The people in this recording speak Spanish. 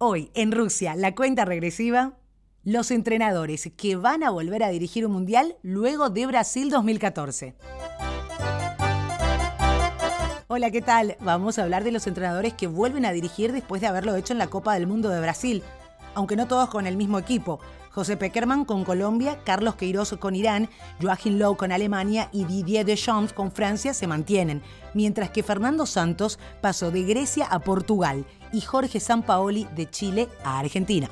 Hoy, en Rusia, la cuenta regresiva, los entrenadores que van a volver a dirigir un mundial luego de Brasil 2014. Hola, ¿qué tal? Vamos a hablar de los entrenadores que vuelven a dirigir después de haberlo hecho en la Copa del Mundo de Brasil, aunque no todos con el mismo equipo. José Peckerman con Colombia, Carlos Queiroz con Irán, Joachim Lowe con Alemania y Didier Deschamps con Francia se mantienen, mientras que Fernando Santos pasó de Grecia a Portugal y Jorge Sampaoli de Chile a Argentina.